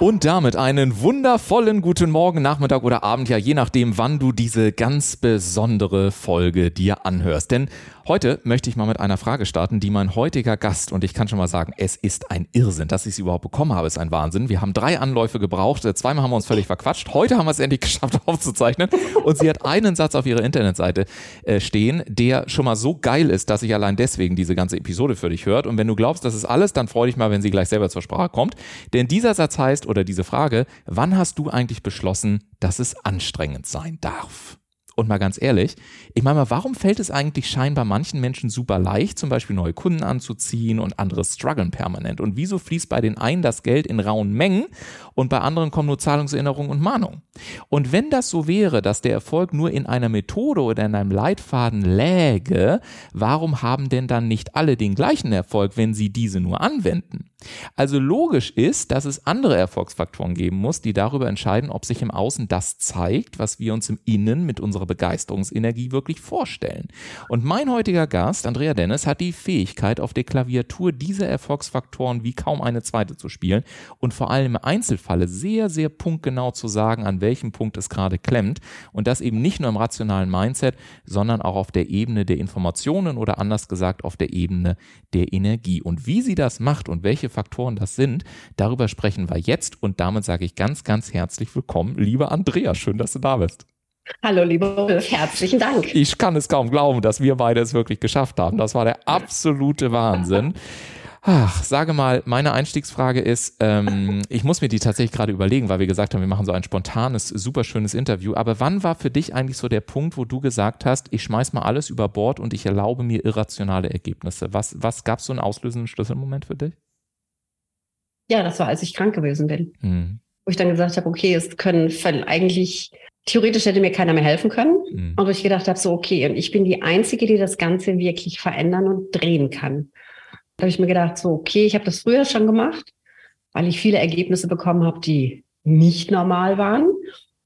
Und damit einen wundervollen guten Morgen, Nachmittag oder Abend, ja je nachdem, wann du diese ganz besondere Folge dir anhörst. Denn Heute möchte ich mal mit einer Frage starten, die mein heutiger Gast, und ich kann schon mal sagen, es ist ein Irrsinn, dass ich sie überhaupt bekommen habe, ist ein Wahnsinn. Wir haben drei Anläufe gebraucht, zweimal haben wir uns völlig verquatscht, heute haben wir es endlich geschafft aufzuzeichnen. Und sie hat einen Satz auf ihrer Internetseite äh, stehen, der schon mal so geil ist, dass ich allein deswegen diese ganze Episode für dich hört. Und wenn du glaubst, das ist alles, dann freu dich mal, wenn sie gleich selber zur Sprache kommt, denn dieser Satz heißt, oder diese Frage, wann hast du eigentlich beschlossen, dass es anstrengend sein darf? Und mal ganz ehrlich, ich meine mal, warum fällt es eigentlich scheinbar manchen Menschen super leicht, zum Beispiel neue Kunden anzuziehen und andere strugglen permanent? Und wieso fließt bei den einen das Geld in rauen Mengen und bei anderen kommen nur Zahlungserinnerungen und Mahnungen? Und wenn das so wäre, dass der Erfolg nur in einer Methode oder in einem Leitfaden läge, warum haben denn dann nicht alle den gleichen Erfolg, wenn sie diese nur anwenden? Also logisch ist, dass es andere Erfolgsfaktoren geben muss, die darüber entscheiden, ob sich im Außen das zeigt, was wir uns im Innen mit unserer Begeisterungsenergie wirklich vorstellen. Und mein heutiger Gast, Andrea Dennis, hat die Fähigkeit, auf der Klaviatur diese Erfolgsfaktoren wie kaum eine zweite zu spielen und vor allem im Einzelfalle sehr, sehr punktgenau zu sagen, an welchem Punkt es gerade klemmt. Und das eben nicht nur im rationalen Mindset, sondern auch auf der Ebene der Informationen oder anders gesagt auf der Ebene der Energie. Und wie sie das macht und welche Faktoren das sind, darüber sprechen wir jetzt. Und damit sage ich ganz, ganz herzlich willkommen, liebe Andrea. Schön, dass du da bist. Hallo, lieber Ulf, herzlichen Dank. Ich kann es kaum glauben, dass wir beide es wirklich geschafft haben. Das war der absolute Wahnsinn. Ach, sage mal, meine Einstiegsfrage ist, ähm, ich muss mir die tatsächlich gerade überlegen, weil wir gesagt haben, wir machen so ein spontanes, super schönes Interview. Aber wann war für dich eigentlich so der Punkt, wo du gesagt hast, ich schmeiß mal alles über Bord und ich erlaube mir irrationale Ergebnisse? Was, was gab es so einen auslösenden Schlüsselmoment für dich? Ja, das war, als ich krank gewesen bin. Mhm. Wo ich dann gesagt habe, okay, es können eigentlich theoretisch hätte mir keiner mehr helfen können. Mhm. Und wo ich gedacht habe, so, okay, und ich bin die Einzige, die das Ganze wirklich verändern und drehen kann. Da habe ich mir gedacht, so, okay, ich habe das früher schon gemacht, weil ich viele Ergebnisse bekommen habe, die nicht normal waren.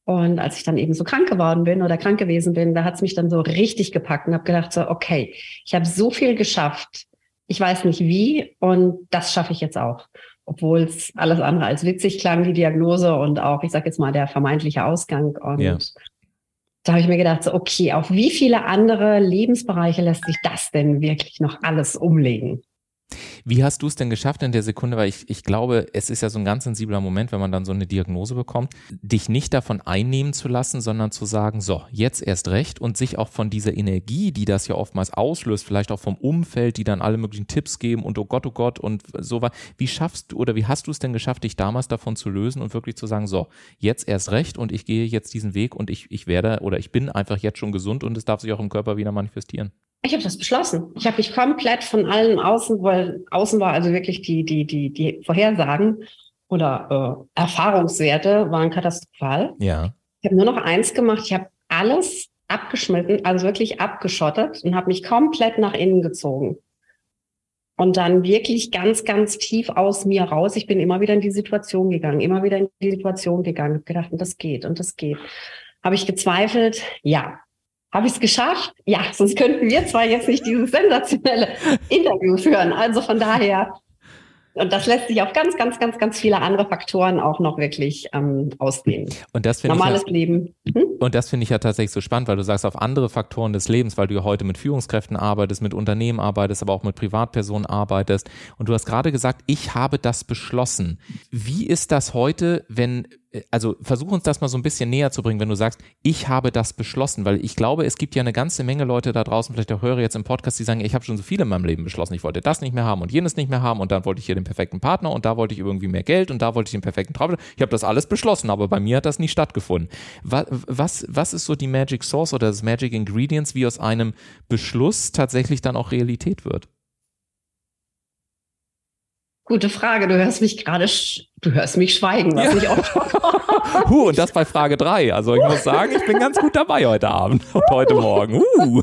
Und als ich dann eben so krank geworden bin oder krank gewesen bin, da hat es mich dann so richtig gepackt und habe gedacht, so, okay, ich habe so viel geschafft. Ich weiß nicht wie und das schaffe ich jetzt auch. Obwohl es alles andere als witzig klang, die Diagnose und auch, ich sage jetzt mal, der vermeintliche Ausgang. Und ja. da habe ich mir gedacht, so, okay, auf wie viele andere Lebensbereiche lässt sich das denn wirklich noch alles umlegen? Wie hast du es denn geschafft in der Sekunde, weil ich, ich glaube, es ist ja so ein ganz sensibler Moment, wenn man dann so eine Diagnose bekommt, dich nicht davon einnehmen zu lassen, sondern zu sagen, so, jetzt erst recht und sich auch von dieser Energie, die das ja oftmals auslöst, vielleicht auch vom Umfeld, die dann alle möglichen Tipps geben und oh Gott, oh Gott und so war. Wie schaffst du oder wie hast du es denn geschafft, dich damals davon zu lösen und wirklich zu sagen, so, jetzt erst recht und ich gehe jetzt diesen Weg und ich, ich werde oder ich bin einfach jetzt schon gesund und es darf sich auch im Körper wieder manifestieren? Ich habe das beschlossen. Ich habe mich komplett von allen außen, weil außen war also wirklich die, die, die, die Vorhersagen oder äh, Erfahrungswerte waren katastrophal. Ja. Ich habe nur noch eins gemacht. Ich habe alles abgeschnitten, also wirklich abgeschottet und habe mich komplett nach innen gezogen. Und dann wirklich ganz, ganz tief aus mir raus. Ich bin immer wieder in die Situation gegangen, immer wieder in die Situation gegangen, habe gedacht, und das geht und das geht. Habe ich gezweifelt? Ja. Habe ich es geschafft? Ja, sonst könnten wir zwar jetzt nicht dieses sensationelle Interview führen. Also von daher, und das lässt sich auf ganz, ganz, ganz, ganz viele andere Faktoren auch noch wirklich ähm, ausdehnen. Und das Normales ich ja, Leben. Hm? Und das finde ich ja tatsächlich so spannend, weil du sagst, auf andere Faktoren des Lebens, weil du ja heute mit Führungskräften arbeitest, mit Unternehmen arbeitest, aber auch mit Privatpersonen arbeitest. Und du hast gerade gesagt, ich habe das beschlossen. Wie ist das heute, wenn also versuch uns das mal so ein bisschen näher zu bringen, wenn du sagst, ich habe das beschlossen, weil ich glaube, es gibt ja eine ganze Menge Leute da draußen, vielleicht auch höre jetzt im Podcast, die sagen, ich habe schon so viel in meinem Leben beschlossen, ich wollte das nicht mehr haben und jenes nicht mehr haben und dann wollte ich hier den perfekten Partner und da wollte ich irgendwie mehr Geld und da wollte ich den perfekten Traum. Ich habe das alles beschlossen, aber bei mir hat das nicht stattgefunden. Was, was, was ist so die Magic Source oder das Magic Ingredients, wie aus einem Beschluss tatsächlich dann auch Realität wird? Gute Frage. Du hörst mich gerade, du hörst mich schweigen, was ja. ich auch. Huh, und das bei Frage 3. Also ich muss sagen, ich bin ganz gut dabei heute Abend und heute Morgen. Uh.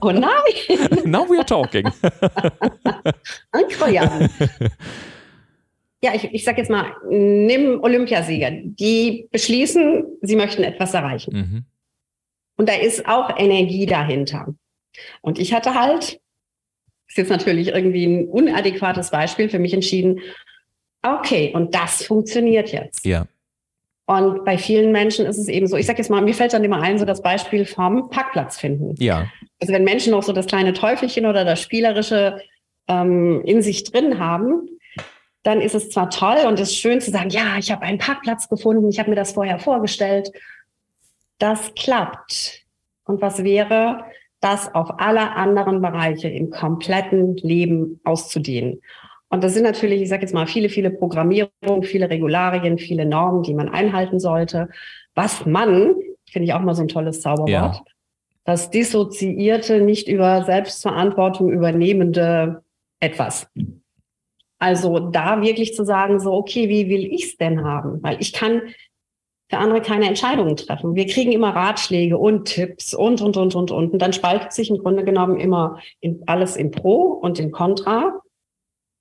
Oh nein. Now we are talking. Incroyable. Ja, ich, ich sage jetzt mal, nimm Olympiasieger. Die beschließen, sie möchten etwas erreichen. Mhm. Und da ist auch Energie dahinter. Und ich hatte halt ist jetzt natürlich irgendwie ein unadäquates Beispiel für mich entschieden. Okay, und das funktioniert jetzt. Ja. Und bei vielen Menschen ist es eben so, ich sage jetzt mal, mir fällt dann immer ein, so das Beispiel vom Parkplatz finden. Ja. Also wenn Menschen noch so das kleine Teufelchen oder das Spielerische ähm, in sich drin haben, dann ist es zwar toll und es ist schön zu sagen, ja, ich habe einen Parkplatz gefunden, ich habe mir das vorher vorgestellt. Das klappt. Und was wäre, das auf alle anderen Bereiche im kompletten Leben auszudehnen. Und das sind natürlich, ich sage jetzt mal, viele, viele Programmierungen, viele Regularien, viele Normen, die man einhalten sollte. Was man, finde ich auch mal so ein tolles Zauberwort, ja. das dissoziierte, nicht über Selbstverantwortung übernehmende etwas. Also da wirklich zu sagen, so, okay, wie will ich es denn haben? Weil ich kann für andere keine Entscheidungen treffen. Wir kriegen immer Ratschläge und Tipps und, und, und, und, und. Und dann spaltet sich im Grunde genommen immer in, alles in Pro und in Contra.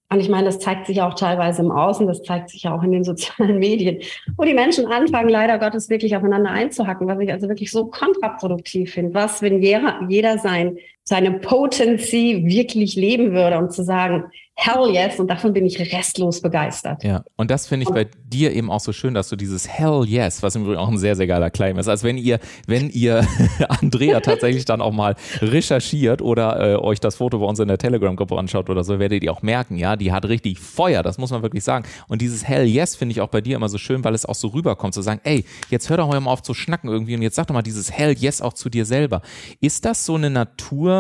Und ich meine, das zeigt sich auch teilweise im Außen, das zeigt sich auch in den sozialen Medien, wo die Menschen anfangen, leider Gottes wirklich aufeinander einzuhacken, was ich also wirklich so kontraproduktiv finde. Was, wenn jeder, jeder sein, seine Potency wirklich leben würde und zu sagen, Hell yes, und davon bin ich restlos begeistert. Ja, und das finde ich bei dir eben auch so schön, dass du dieses Hell yes, was im Übrigen auch ein sehr, sehr geiler Claim ist, als wenn ihr, wenn ihr Andrea tatsächlich dann auch mal recherchiert oder äh, euch das Foto bei uns in der Telegram-Gruppe anschaut oder so, werdet ihr auch merken, ja, die hat richtig Feuer, das muss man wirklich sagen. Und dieses Hell yes finde ich auch bei dir immer so schön, weil es auch so rüberkommt, zu sagen, ey, jetzt hör doch mal auf zu schnacken irgendwie und jetzt sag doch mal dieses Hell yes auch zu dir selber. Ist das so eine Natur,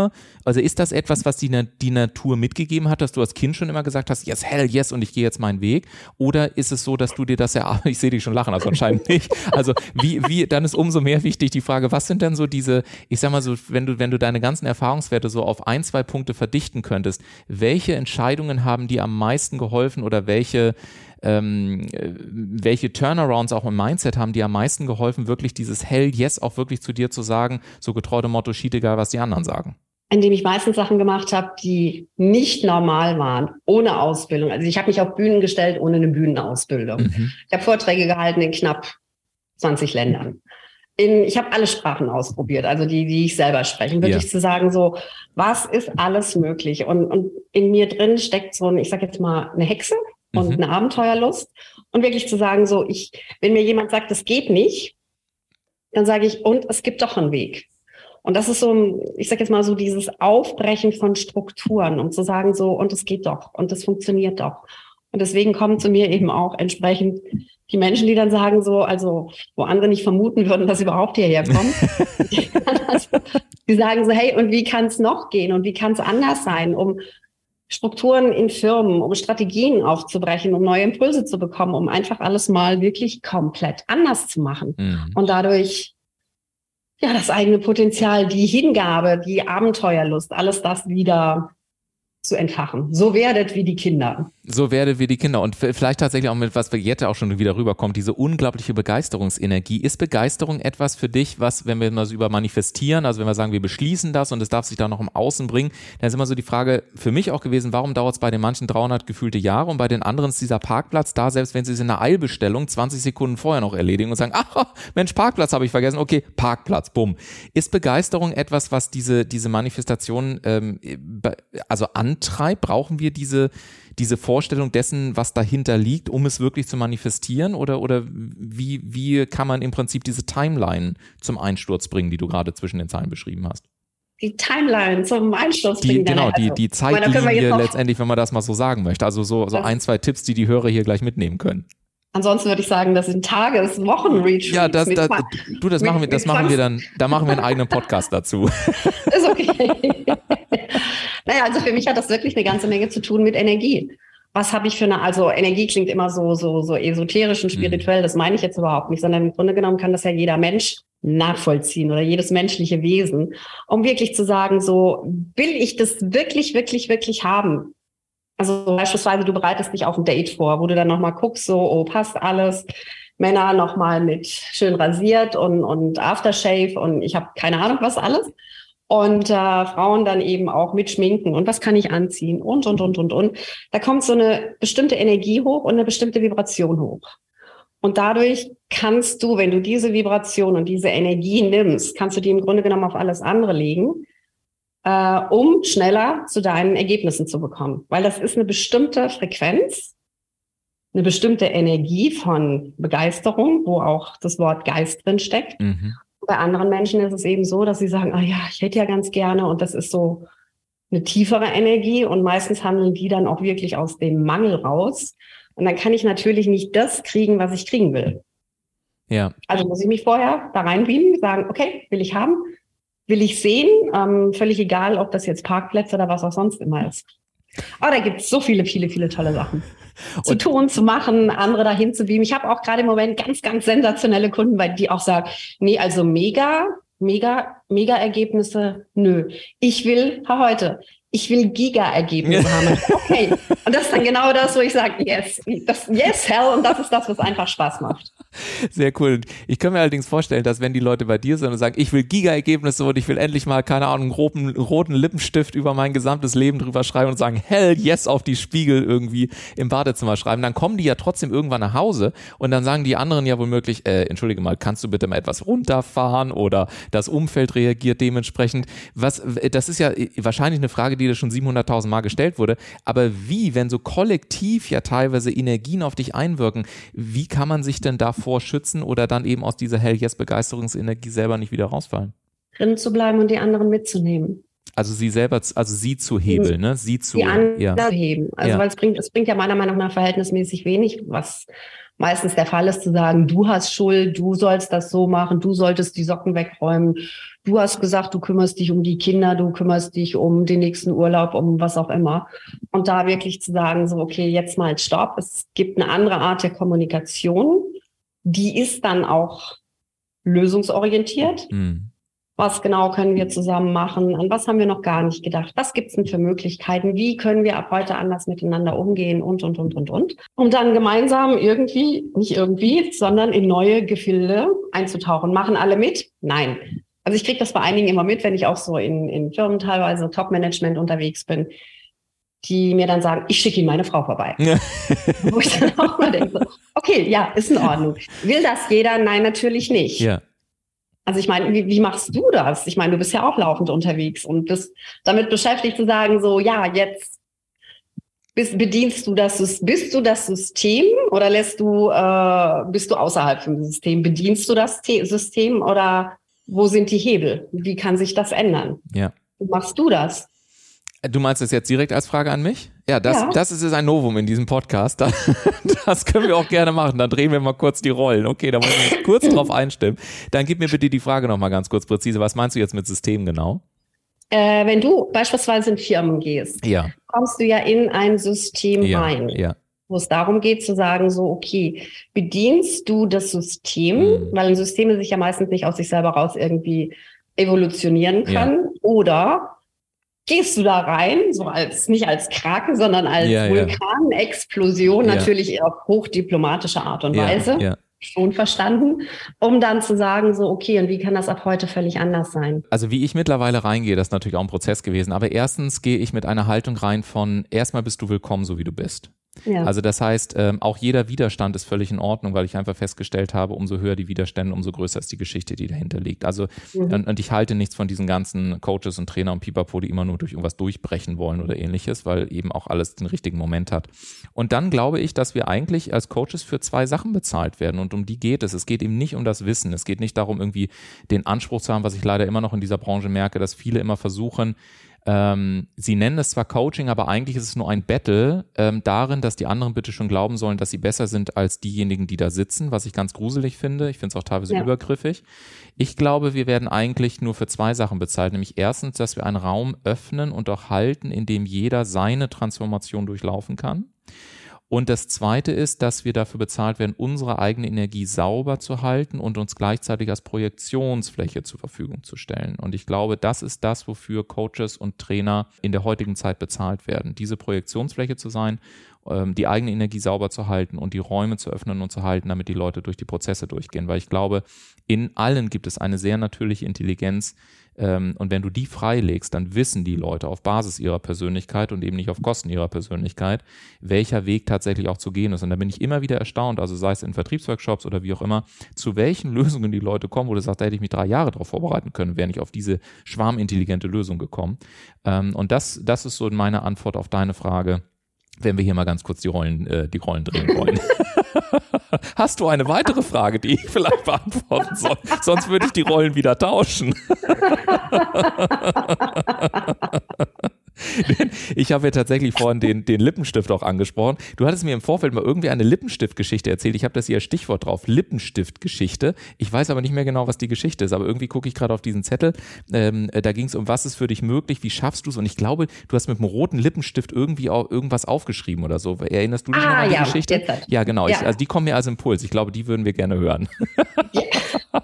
also ist das etwas, was die, die Natur mitgegeben hat, dass du als Kind schon immer gesagt hast, yes, hell yes und ich gehe jetzt meinen Weg? Oder ist es so, dass du dir das ja, ich sehe dich schon lachen, also anscheinend nicht. Also wie, wie, dann ist umso mehr wichtig die Frage, was sind denn so diese, ich sag mal so, wenn du, wenn du deine ganzen Erfahrungswerte so auf ein, zwei Punkte verdichten könntest, welche Entscheidungen haben dir am meisten geholfen oder welche, ähm, welche Turnarounds auch im Mindset haben die am meisten geholfen, wirklich dieses Hell Yes auch wirklich zu dir zu sagen, so getreu dem Motto, schied egal, was die anderen sagen? in dem ich meistens Sachen gemacht habe, die nicht normal waren, ohne Ausbildung. Also ich habe mich auf Bühnen gestellt ohne eine Bühnenausbildung. Mhm. Ich habe Vorträge gehalten in knapp 20 Ländern. In, ich habe alle Sprachen ausprobiert, also die, die ich selber spreche. Wirklich ja. zu sagen, so, was ist alles möglich? Und, und in mir drin steckt so ein, ich sage jetzt mal, eine Hexe und mhm. eine Abenteuerlust. Und wirklich zu sagen, so, ich, wenn mir jemand sagt, es geht nicht, dann sage ich, und es gibt doch einen Weg. Und das ist so, ich sage jetzt mal so dieses Aufbrechen von Strukturen, um zu sagen so, und es geht doch und es funktioniert doch. Und deswegen kommen zu mir eben auch entsprechend die Menschen, die dann sagen so, also wo andere nicht vermuten würden, dass sie überhaupt hierher kommen. die sagen so, hey, und wie kann es noch gehen und wie kann es anders sein, um Strukturen in Firmen, um Strategien aufzubrechen, um neue Impulse zu bekommen, um einfach alles mal wirklich komplett anders zu machen mhm. und dadurch ja, das eigene Potenzial, die Hingabe, die Abenteuerlust, alles das wieder zu entfachen. So werdet wie die Kinder. So werdet wie die Kinder. Und vielleicht tatsächlich auch mit was wir jetzt auch schon wieder rüberkommt, diese unglaubliche Begeisterungsenergie. Ist Begeisterung etwas für dich, was, wenn wir mal so über manifestieren, also wenn wir sagen, wir beschließen das und es darf sich da noch im Außen bringen, dann ist immer so die Frage für mich auch gewesen, warum dauert es bei den manchen 300 gefühlte Jahre und bei den anderen ist dieser Parkplatz da, selbst wenn sie es in einer Eilbestellung 20 Sekunden vorher noch erledigen und sagen, ach, Mensch, Parkplatz habe ich vergessen, okay, Parkplatz, bumm. Ist Begeisterung etwas, was diese, diese Manifestation ähm, also an antreibt? Brauchen wir diese, diese Vorstellung dessen, was dahinter liegt, um es wirklich zu manifestieren? Oder, oder wie, wie kann man im Prinzip diese Timeline zum Einsturz bringen, die du gerade zwischen den Zeilen beschrieben hast? Die Timeline zum Einsturz die, bringen. Genau, die, die Zeitlinie letztendlich, wenn man das mal so sagen möchte. Also so, so ein, zwei Tipps, die die Hörer hier gleich mitnehmen können. Ansonsten würde ich sagen, das sind Tages-, Wochen-Retreats. Ja, das, das, du, das machen wir, das machen wir dann, da machen wir einen eigenen Podcast dazu. Ist okay. naja, also für mich hat das wirklich eine ganze Menge zu tun mit Energie. Was habe ich für eine, also Energie klingt immer so, so, so esoterisch und mhm. spirituell, das meine ich jetzt überhaupt nicht, sondern im Grunde genommen kann das ja jeder Mensch nachvollziehen oder jedes menschliche Wesen, um wirklich zu sagen, so will ich das wirklich, wirklich, wirklich haben? Also beispielsweise, du bereitest dich auf ein Date vor, wo du dann nochmal guckst, so, oh, passt alles. Männer nochmal mit schön rasiert und, und Aftershave und ich habe keine Ahnung, was alles. Und äh, Frauen dann eben auch mit Schminken und was kann ich anziehen und, und, und, und, und. Da kommt so eine bestimmte Energie hoch und eine bestimmte Vibration hoch. Und dadurch kannst du, wenn du diese Vibration und diese Energie nimmst, kannst du die im Grunde genommen auf alles andere legen äh, um schneller zu deinen Ergebnissen zu bekommen. Weil das ist eine bestimmte Frequenz, eine bestimmte Energie von Begeisterung, wo auch das Wort Geist drin steckt. Mhm. Bei anderen Menschen ist es eben so, dass sie sagen, ah ja, ich hätte ja ganz gerne und das ist so eine tiefere Energie und meistens handeln die dann auch wirklich aus dem Mangel raus. Und dann kann ich natürlich nicht das kriegen, was ich kriegen will. Ja. Also muss ich mich vorher da reinbiegen, sagen, okay, will ich haben, will ich sehen. Ähm, völlig egal, ob das jetzt Parkplätze oder was auch sonst immer ist. Aber da gibt es so viele, viele, viele tolle Sachen. Zu tun, zu machen, andere dahin zu beamen. Ich habe auch gerade im Moment ganz, ganz sensationelle Kunden, weil die auch sagen, nee, also mega, mega, mega Ergebnisse, nö. Ich will heute, ich will Giga-Ergebnisse haben. Okay. Und das ist dann genau das, wo ich sage, yes, das, yes, hell. Und das ist das, was einfach Spaß macht. Sehr cool. Ich kann mir allerdings vorstellen, dass wenn die Leute bei dir sind und sagen, ich will Giga-Ergebnisse und ich will endlich mal, keine Ahnung, einen roten, roten Lippenstift über mein gesamtes Leben drüber schreiben und sagen, hell yes auf die Spiegel irgendwie im Badezimmer schreiben, dann kommen die ja trotzdem irgendwann nach Hause und dann sagen die anderen ja womöglich, äh, entschuldige mal, kannst du bitte mal etwas runterfahren oder das Umfeld reagiert dementsprechend. Was, das ist ja wahrscheinlich eine Frage, die dir schon 700.000 Mal gestellt wurde. Aber wie, wenn so kollektiv ja teilweise Energien auf dich einwirken, wie kann man sich denn davor schützen oder dann eben aus dieser Hell Yes Begeisterungsenergie selber nicht wieder rausfallen? Drin zu bleiben und die anderen mitzunehmen. Also sie selber, also sie zu hebeln, ne? Sie zu die anderen ja. heben. Also ja. weil es bringt, es bringt ja meiner Meinung nach verhältnismäßig wenig, was meistens der Fall ist, zu sagen, du hast Schuld, du sollst das so machen, du solltest die Socken wegräumen, du hast gesagt, du kümmerst dich um die Kinder, du kümmerst dich um den nächsten Urlaub, um was auch immer. Und da wirklich zu sagen, so, okay, jetzt mal Stopp. Es gibt eine andere Art der Kommunikation, die ist dann auch lösungsorientiert. Mhm. Was genau können wir zusammen machen? An was haben wir noch gar nicht gedacht? Was gibt es denn für Möglichkeiten? Wie können wir ab heute anders miteinander umgehen? Und, und, und, und, und. Um dann gemeinsam irgendwie, nicht irgendwie, sondern in neue Gefilde einzutauchen. Machen alle mit? Nein. Also ich kriege das bei einigen immer mit, wenn ich auch so in, in Firmen teilweise Top-Management unterwegs bin, die mir dann sagen, ich schicke Ihnen meine Frau vorbei. Ja. Wo ich dann auch mal denke, okay, ja, ist in Ordnung. Will das jeder? Nein, natürlich nicht. Ja. Also ich meine, wie, wie machst du das? Ich meine, du bist ja auch laufend unterwegs und bist damit beschäftigt zu sagen, so, ja, jetzt bist, bedienst du das, bist du das System oder lässt du, äh, bist du außerhalb vom System? Bedienst du das System oder wo sind die Hebel? Wie kann sich das ändern? Ja. Wie machst du das? Du meinst das jetzt direkt als Frage an mich? Ja, das, ja. das ist ein Novum in diesem Podcast. Das können wir auch gerne machen. Dann drehen wir mal kurz die Rollen. Okay, da muss ich kurz drauf einstimmen. Dann gib mir bitte die Frage nochmal ganz kurz präzise. Was meinst du jetzt mit System genau? Äh, wenn du beispielsweise in Firmen gehst, ja. kommst du ja in ein System ja, rein. Ja. Wo es darum geht zu sagen, so, okay, bedienst du das System, mhm. weil ein System sich ja meistens nicht aus sich selber raus irgendwie evolutionieren kann, oder gehst du da rein, so als nicht als Krake, sondern als ja, Vulkanexplosion, ja. natürlich auf hochdiplomatische Art und Weise. Ja, schon verstanden, um dann zu sagen, so, okay, und wie kann das ab heute völlig anders sein? Also wie ich mittlerweile reingehe, das ist natürlich auch ein Prozess gewesen, aber erstens gehe ich mit einer Haltung rein von, erstmal bist du willkommen, so wie du bist. Ja. Also das heißt, ähm, auch jeder Widerstand ist völlig in Ordnung, weil ich einfach festgestellt habe, umso höher die Widerstände, umso größer ist die Geschichte, die dahinter liegt. Also mhm. und, und, ich halte nichts von diesen ganzen Coaches und Trainer und Pipapo, die immer nur durch irgendwas durchbrechen wollen oder ähnliches, weil eben auch alles den richtigen Moment hat. Und dann glaube ich, dass wir eigentlich als Coaches für zwei Sachen bezahlt werden und um die geht es. Es geht eben nicht um das Wissen. Es geht nicht darum, irgendwie den Anspruch zu haben, was ich leider immer noch in dieser Branche merke, dass viele immer versuchen, ähm, sie nennen es zwar Coaching, aber eigentlich ist es nur ein Battle ähm, darin, dass die anderen bitte schon glauben sollen, dass sie besser sind als diejenigen, die da sitzen, was ich ganz gruselig finde. Ich finde es auch teilweise ja. übergriffig. Ich glaube, wir werden eigentlich nur für zwei Sachen bezahlt, nämlich erstens, dass wir einen Raum öffnen und auch halten, in dem jeder seine Transformation durchlaufen kann. Und das Zweite ist, dass wir dafür bezahlt werden, unsere eigene Energie sauber zu halten und uns gleichzeitig als Projektionsfläche zur Verfügung zu stellen. Und ich glaube, das ist das, wofür Coaches und Trainer in der heutigen Zeit bezahlt werden. Diese Projektionsfläche zu sein, ähm, die eigene Energie sauber zu halten und die Räume zu öffnen und zu halten, damit die Leute durch die Prozesse durchgehen. Weil ich glaube, in allen gibt es eine sehr natürliche Intelligenz, ähm, und wenn du die freilegst, dann wissen die Leute auf Basis ihrer Persönlichkeit und eben nicht auf Kosten ihrer Persönlichkeit, welcher Weg tatsächlich auch zu gehen ist. Und da bin ich immer wieder erstaunt, also sei es in Vertriebsworkshops oder wie auch immer, zu welchen Lösungen die Leute kommen, wo du sagst, da hätte ich mich drei Jahre darauf vorbereiten können, wäre nicht auf diese schwarmintelligente Lösung gekommen. Ähm, und das, das ist so meine Antwort auf deine Frage wenn wir hier mal ganz kurz die Rollen, äh, die Rollen drehen wollen. Hast du eine weitere Frage, die ich vielleicht beantworten soll? Sonst würde ich die Rollen wieder tauschen. ich habe ja tatsächlich vorhin den, den Lippenstift auch angesprochen. Du hattest mir im Vorfeld mal irgendwie eine Lippenstiftgeschichte erzählt. Ich habe das hier als Stichwort drauf. Lippenstiftgeschichte. Ich weiß aber nicht mehr genau, was die Geschichte ist, aber irgendwie gucke ich gerade auf diesen Zettel. Ähm, da ging es um, was ist für dich möglich, wie schaffst du es? Und ich glaube, du hast mit einem roten Lippenstift irgendwie auch irgendwas aufgeschrieben oder so. Erinnerst du dich ah, noch an die ja, Geschichte? Jetzt. Ja, genau. Ja. Ich, also die kommen mir als Impuls. Ich glaube, die würden wir gerne hören. Ja.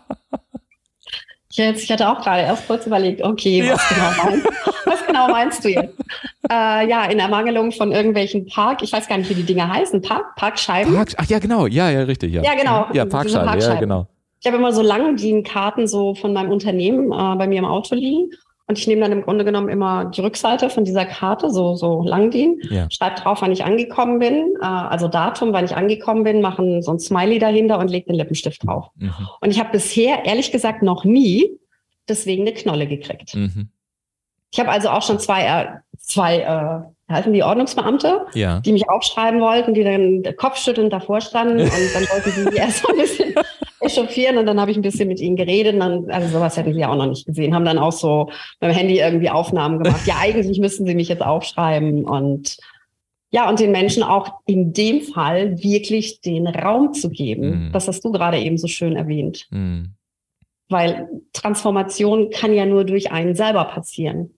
Jetzt, ich hatte auch gerade erst kurz überlegt, okay, was, genau, was genau meinst du jetzt? Äh, ja, in Ermangelung von irgendwelchen Park, ich weiß gar nicht, wie die Dinger heißen, Park, Parkscheiben. Park, ach ja, genau, ja, ja, richtig, ja. Ja, genau. Ja, Parkscheiben, Parkscheiben. ja, genau. Ich habe immer so Langdienkarten so von meinem Unternehmen äh, bei mir im Auto liegen. Und ich nehme dann im Grunde genommen immer die Rückseite von dieser Karte, so, so Langdien, ja. schreibe drauf, wann ich angekommen bin, äh, also Datum, wann ich angekommen bin, machen so ein Smiley dahinter und lege den Lippenstift drauf. Mhm. Und ich habe bisher, ehrlich gesagt, noch nie deswegen eine Knolle gekriegt. Mhm. Ich habe also auch schon zwei, äh, zwei äh, heißen die Ordnungsbeamte, ja. die mich aufschreiben wollten, die dann kopfschüttelnd davor standen und dann wollten sie mich erst so ein bisschen echauffieren und dann habe ich ein bisschen mit ihnen geredet. Und dann, also sowas hätten sie ja auch noch nicht gesehen, haben dann auch so beim Handy irgendwie Aufnahmen gemacht. Ja, eigentlich müssten sie mich jetzt aufschreiben und ja, und den Menschen auch in dem Fall wirklich den Raum zu geben. Mhm. Das hast du gerade eben so schön erwähnt. Mhm. Weil Transformation kann ja nur durch einen selber passieren.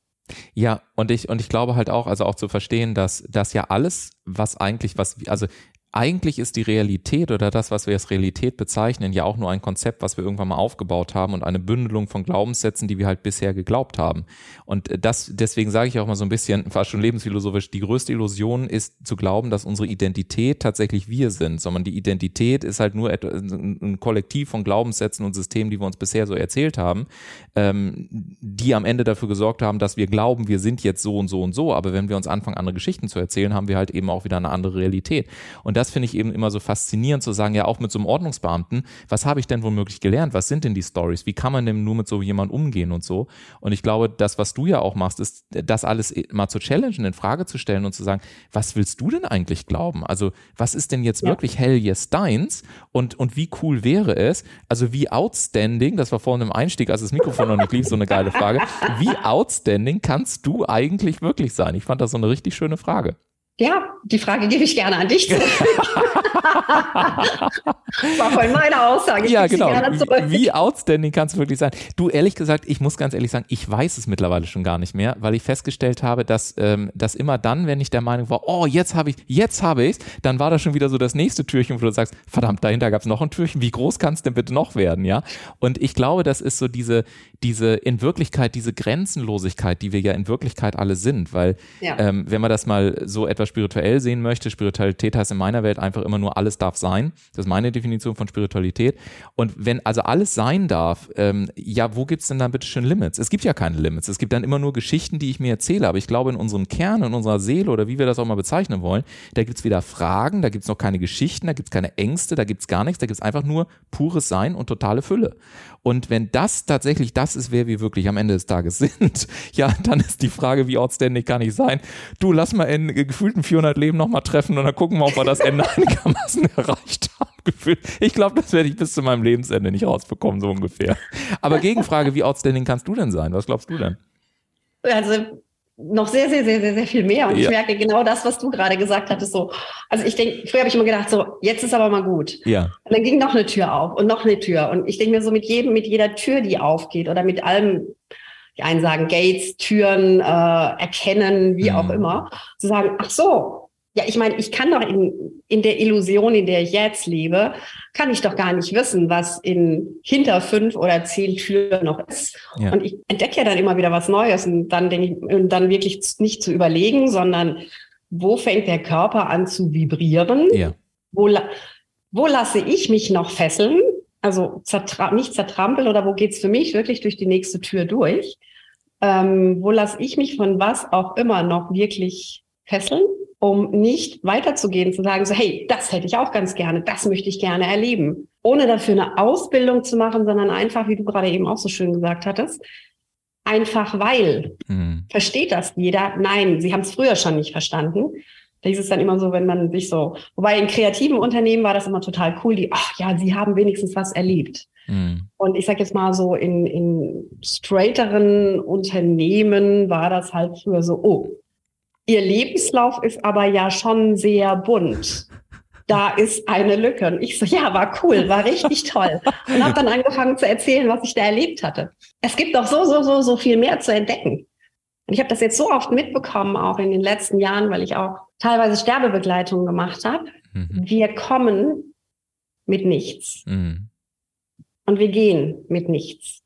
Ja, und ich, und ich glaube halt auch, also auch zu verstehen, dass das ja alles, was eigentlich, was, also eigentlich ist die Realität oder das, was wir als Realität bezeichnen, ja auch nur ein Konzept, was wir irgendwann mal aufgebaut haben und eine Bündelung von Glaubenssätzen, die wir halt bisher geglaubt haben. Und das, deswegen sage ich auch mal so ein bisschen, fast schon lebensphilosophisch, die größte Illusion ist zu glauben, dass unsere Identität tatsächlich wir sind, sondern die Identität ist halt nur ein Kollektiv von Glaubenssätzen und Systemen, die wir uns bisher so erzählt haben, ähm, die am Ende dafür gesorgt haben, dass wir glauben, wir sind jetzt so und so und so. Aber wenn wir uns anfangen, andere Geschichten zu erzählen, haben wir halt eben auch wieder eine andere Realität. Und das finde ich eben immer so faszinierend zu sagen, ja auch mit so einem Ordnungsbeamten, was habe ich denn womöglich gelernt? Was sind denn die Stories? Wie kann man denn nur mit so jemandem umgehen und so? Und ich glaube, das, was du ja auch machst, ist, das alles mal zu challengen, in Frage zu stellen und zu sagen, was willst du denn eigentlich glauben? Also, was ist denn jetzt ja. wirklich hell yes deins? Und, und wie cool wäre es? Also, wie outstanding, das war vorhin im Einstieg, als das Mikrofon noch nicht lief, so eine geile Frage. Wie outstanding kannst du eigentlich wirklich sein? Ich fand das so eine richtig schöne Frage. Ja, die Frage gebe ich gerne an dich. War voll meine Aussage. Ich ja, genau. Wie outstanding kannst du wirklich sein? Du, ehrlich gesagt, ich muss ganz ehrlich sagen, ich weiß es mittlerweile schon gar nicht mehr, weil ich festgestellt habe, dass, ähm, dass immer dann, wenn ich der Meinung war, oh, jetzt habe ich, jetzt habe ich dann war da schon wieder so das nächste Türchen, wo du sagst, verdammt, dahinter gab es noch ein Türchen, wie groß kann es denn bitte noch werden, ja? Und ich glaube, das ist so diese, diese, in Wirklichkeit, diese Grenzenlosigkeit, die wir ja in Wirklichkeit alle sind, weil, ja. ähm, wenn man das mal so etwas spirituell sehen möchte, Spiritualität heißt in meiner Welt einfach immer nur, alles darf sein. Das ist meine Definition von Spiritualität. Und wenn also alles sein darf, ähm, ja, wo gibt es denn dann bitte schön Limits? Es gibt ja keine Limits. Es gibt dann immer nur Geschichten, die ich mir erzähle. Aber ich glaube, in unserem Kern, in unserer Seele oder wie wir das auch mal bezeichnen wollen, da gibt es weder Fragen, da gibt es noch keine Geschichten, da gibt es keine Ängste, da gibt es gar nichts, da gibt es einfach nur pures Sein und totale Fülle. Und wenn das tatsächlich das ist, wer wir wirklich am Ende des Tages sind, ja, dann ist die Frage, wie outstanding kann ich sein? Du, lass mal in gefühlten 400 Leben nochmal treffen und dann gucken wir, ob wir das Ende einigermaßen erreicht haben. Gefühlt. Ich glaube, das werde ich bis zu meinem Lebensende nicht rausbekommen, so ungefähr. Aber Gegenfrage, wie outstanding kannst du denn sein? Was glaubst du denn? Also noch sehr, sehr, sehr, sehr, sehr viel mehr. Und ja. ich merke genau das, was du gerade gesagt hattest. So, also ich denke, früher habe ich immer gedacht, so, jetzt ist aber mal gut. Ja. Und dann ging noch eine Tür auf und noch eine Tür. Und ich denke mir so mit jedem, mit jeder Tür, die aufgeht oder mit allem, die einen sagen Gates, Türen, äh, erkennen, wie mhm. auch immer, zu sagen, ach so, Ja, ich meine, ich kann doch in, in der Illusion, in der ich jetzt lebe, kann ich doch gar nicht wissen, was in hinter fünf oder zehn Türen noch ist. Ja. Und ich entdecke ja dann immer wieder was Neues und dann denke ich, und dann wirklich nicht zu überlegen, sondern wo fängt der Körper an zu vibrieren? Ja. Wo, wo lasse ich mich noch fesseln? Also zertra nicht zertrampeln oder wo geht's für mich wirklich durch die nächste Tür durch? Ähm, wo lasse ich mich von was auch immer noch wirklich fesseln? Um nicht weiterzugehen, zu sagen, so, hey, das hätte ich auch ganz gerne, das möchte ich gerne erleben. Ohne dafür eine Ausbildung zu machen, sondern einfach, wie du gerade eben auch so schön gesagt hattest, einfach weil. Mhm. Versteht das jeder? Nein, sie haben es früher schon nicht verstanden. Da hieß es dann immer so, wenn man sich so, wobei in kreativen Unternehmen war das immer total cool, die, ach ja, sie haben wenigstens was erlebt. Mhm. Und ich sag jetzt mal so, in, in straighteren Unternehmen war das halt früher so, oh, Ihr Lebenslauf ist aber ja schon sehr bunt. Da ist eine Lücke. Und ich so, ja, war cool, war richtig toll. Und habe dann angefangen zu erzählen, was ich da erlebt hatte. Es gibt doch so, so, so, so viel mehr zu entdecken. Und ich habe das jetzt so oft mitbekommen, auch in den letzten Jahren, weil ich auch teilweise Sterbebegleitungen gemacht habe. Mhm. Wir kommen mit nichts. Mhm. Und wir gehen mit nichts.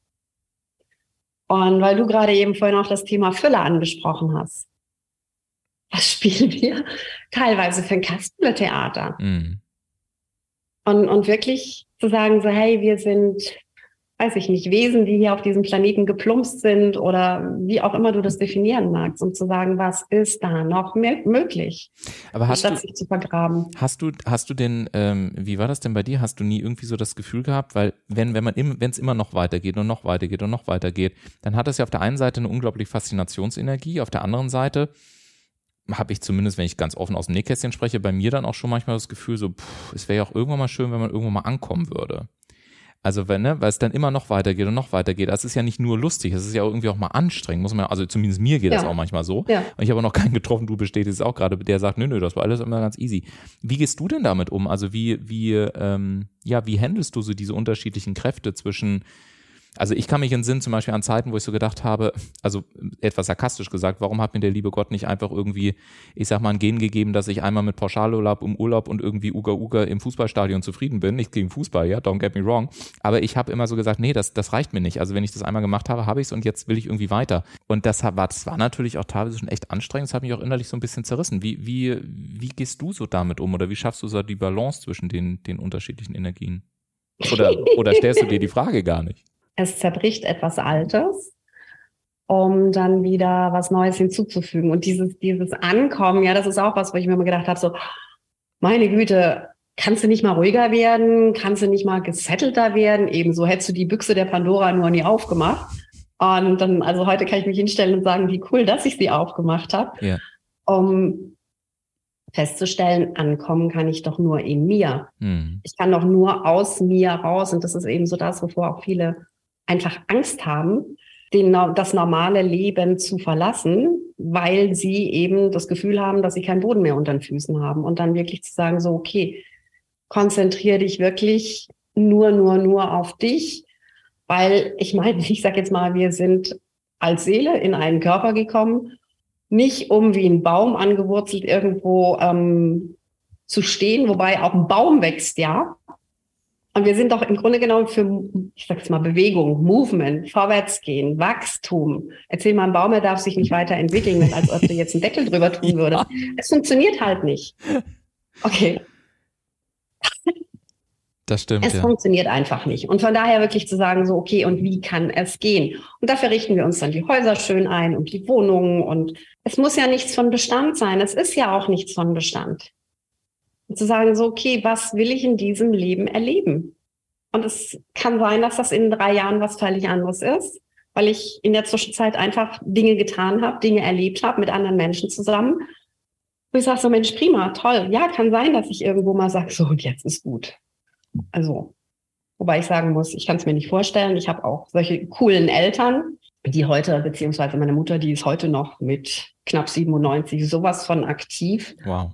Und weil du gerade eben vorhin auch das Thema Fülle angesprochen hast was spielen wir? Teilweise für ein Kasperletheater. Mhm. Und, und wirklich zu sagen, so, hey, wir sind, weiß ich nicht, Wesen, die hier auf diesem Planeten geplumpst sind oder wie auch immer du das definieren magst, um zu sagen, was ist da noch möglich, Aber hast statt du, sich zu vergraben. Hast du, hast du denn, ähm, wie war das denn bei dir? Hast du nie irgendwie so das Gefühl gehabt, weil wenn, wenn man wenn es immer noch weitergeht und noch weitergeht und noch weitergeht, dann hat das ja auf der einen Seite eine unglaubliche Faszinationsenergie, auf der anderen Seite habe ich zumindest, wenn ich ganz offen aus dem Nähkästchen spreche, bei mir dann auch schon manchmal das Gefühl, so, pff, es wäre ja auch irgendwann mal schön, wenn man irgendwann mal ankommen würde. Also wenn, ne, weil es dann immer noch weitergeht und noch weitergeht. Das ist ja nicht nur lustig, es ist ja irgendwie auch mal anstrengend, muss man, also zumindest mir geht ja. das auch manchmal so. Ja. Und ich habe noch keinen getroffen, du bestätigst es auch gerade, der sagt, nö, nö, das war alles immer ganz easy. Wie gehst du denn damit um? Also wie, wie, ähm, ja, wie handelst du so diese unterschiedlichen Kräfte zwischen also ich kann mich in Sinn zum Beispiel an Zeiten, wo ich so gedacht habe, also etwas sarkastisch gesagt, warum hat mir der liebe Gott nicht einfach irgendwie, ich sag mal, ein Gen gegeben, dass ich einmal mit Pauschalurlaub im Urlaub und irgendwie Uga Uga im Fußballstadion zufrieden bin. Nicht gegen Fußball, ja, don't get me wrong. Aber ich habe immer so gesagt, nee, das, das reicht mir nicht. Also wenn ich das einmal gemacht habe, habe ich es und jetzt will ich irgendwie weiter. Und das war, das war natürlich auch teilweise schon echt anstrengend. Das hat mich auch innerlich so ein bisschen zerrissen. Wie, wie, wie gehst du so damit um oder wie schaffst du so die Balance zwischen den, den unterschiedlichen Energien? Oder, oder stellst du dir die Frage gar nicht? Es zerbricht etwas Altes, um dann wieder was Neues hinzuzufügen. Und dieses, dieses Ankommen, ja, das ist auch was, wo ich mir immer gedacht habe, so, meine Güte, kannst du nicht mal ruhiger werden? Kannst du nicht mal gesettelter werden? Ebenso hättest du die Büchse der Pandora nur nie aufgemacht. Und dann, also heute kann ich mich hinstellen und sagen, wie cool, dass ich sie aufgemacht habe. Ja. Um festzustellen, ankommen kann ich doch nur in mir. Mhm. Ich kann doch nur aus mir raus. Und das ist eben so das, wovor auch viele einfach Angst haben, den, das normale Leben zu verlassen, weil sie eben das Gefühl haben, dass sie keinen Boden mehr unter den Füßen haben. Und dann wirklich zu sagen, so, okay, konzentriere dich wirklich nur, nur, nur auf dich. Weil ich meine, ich sage jetzt mal, wir sind als Seele in einen Körper gekommen, nicht um wie ein Baum angewurzelt irgendwo ähm, zu stehen, wobei auch ein Baum wächst, ja. Und wir sind doch im Grunde genommen für, ich sag's mal, Bewegung, Movement, Vorwärtsgehen, Wachstum. Erzähl mal, ein Baum, er darf sich nicht weiterentwickeln, als ob du jetzt einen Deckel drüber tun würdest. Ja. Es funktioniert halt nicht. Okay. Das stimmt. Es ja. funktioniert einfach nicht. Und von daher wirklich zu sagen, so, okay, und wie kann es gehen? Und dafür richten wir uns dann die Häuser schön ein und die Wohnungen. Und es muss ja nichts von Bestand sein. Es ist ja auch nichts von Bestand. Und zu sagen, so, okay, was will ich in diesem Leben erleben? Und es kann sein, dass das in drei Jahren was völlig anderes ist, weil ich in der Zwischenzeit einfach Dinge getan habe, Dinge erlebt habe mit anderen Menschen zusammen. Wo ich sage so, Mensch, prima, toll. Ja, kann sein, dass ich irgendwo mal sage, so, und jetzt ist gut. Also, wobei ich sagen muss, ich kann es mir nicht vorstellen. Ich habe auch solche coolen Eltern, die heute, beziehungsweise meine Mutter, die ist heute noch mit knapp 97 sowas von aktiv. Wow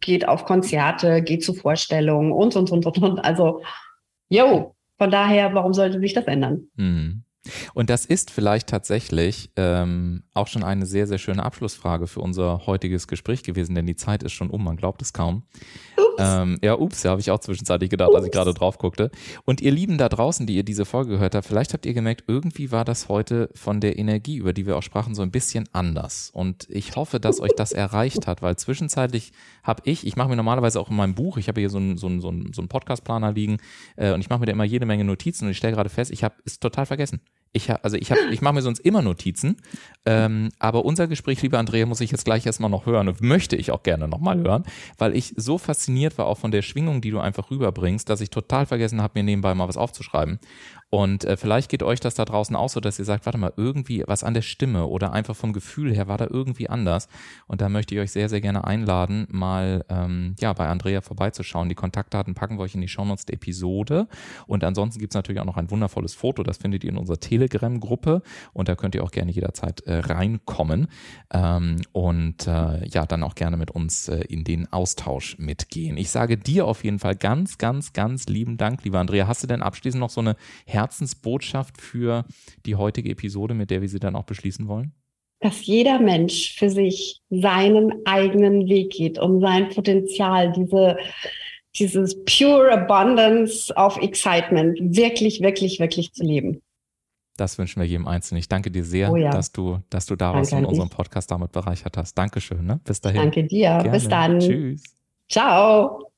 geht auf Konzerte, geht zu Vorstellungen und, und, und, und, und. Also, yo, von daher, warum sollte sich das ändern? Mhm. Und das ist vielleicht tatsächlich ähm, auch schon eine sehr, sehr schöne Abschlussfrage für unser heutiges Gespräch gewesen, denn die Zeit ist schon um, man glaubt es kaum. Ups. Ähm, ja, ups, ja, habe ich auch zwischenzeitlich gedacht, ups. als ich gerade drauf guckte. Und ihr Lieben da draußen, die ihr diese Folge gehört habt, vielleicht habt ihr gemerkt, irgendwie war das heute von der Energie, über die wir auch sprachen, so ein bisschen anders. Und ich hoffe, dass euch das erreicht hat, weil zwischenzeitlich habe ich, ich mache mir normalerweise auch in meinem Buch, ich habe hier so einen so so ein, so ein Podcast-Planer liegen äh, und ich mache mir da immer jede Menge Notizen und ich stelle gerade fest, ich habe es total vergessen. Ich hab, also ich habe, ich mache mir sonst immer Notizen, ähm, aber unser Gespräch, lieber Andrea, muss ich jetzt gleich erstmal noch hören und möchte ich auch gerne nochmal hören, weil ich so fasziniert war auch von der Schwingung, die du einfach rüberbringst, dass ich total vergessen habe, mir nebenbei mal was aufzuschreiben. Und äh, vielleicht geht euch das da draußen auch so, dass ihr sagt, warte mal, irgendwie was an der Stimme oder einfach vom Gefühl her war da irgendwie anders. Und da möchte ich euch sehr, sehr gerne einladen, mal ähm, ja bei Andrea vorbeizuschauen. Die Kontaktdaten packen wir euch in die Shownotes der Episode. Und ansonsten gibt's natürlich auch noch ein wundervolles Foto, das findet ihr in unserer Telegram-Gruppe und da könnt ihr auch gerne jederzeit äh, reinkommen ähm, und äh, ja, dann auch gerne mit uns äh, in den Austausch mitgehen. Ich sage dir auf jeden Fall ganz, ganz, ganz lieben Dank, lieber Andrea. Hast du denn abschließend noch so eine Herzensbotschaft für die heutige Episode, mit der wir sie dann auch beschließen wollen? Dass jeder Mensch für sich seinen eigenen Weg geht, um sein Potenzial, diese, dieses pure Abundance of Excitement wirklich, wirklich, wirklich zu leben. Das wünschen wir jedem Einzelnen. Ich danke dir sehr, oh ja. dass du, dass du da warst und unseren Podcast damit bereichert hast. Dankeschön. Ne? Bis dahin. Danke dir. Gerne. Bis dann. Tschüss. Ciao.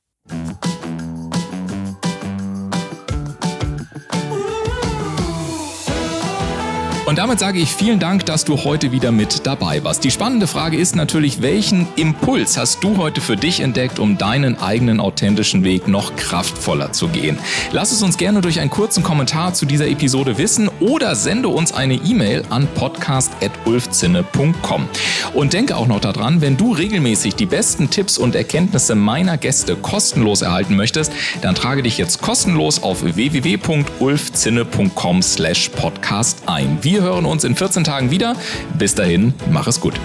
Und damit sage ich vielen Dank, dass du heute wieder mit dabei warst. Die spannende Frage ist natürlich, welchen Impuls hast du heute für dich entdeckt, um deinen eigenen authentischen Weg noch kraftvoller zu gehen? Lass es uns gerne durch einen kurzen Kommentar zu dieser Episode wissen oder sende uns eine E-Mail an podcast.ulfzinne.com. Und denke auch noch daran, wenn du regelmäßig die besten Tipps und Erkenntnisse meiner Gäste kostenlos erhalten möchtest, dann trage dich jetzt kostenlos auf www.ulfzinne.com slash podcast ein. Wir hören uns in 14 Tagen wieder. Bis dahin, mach es gut.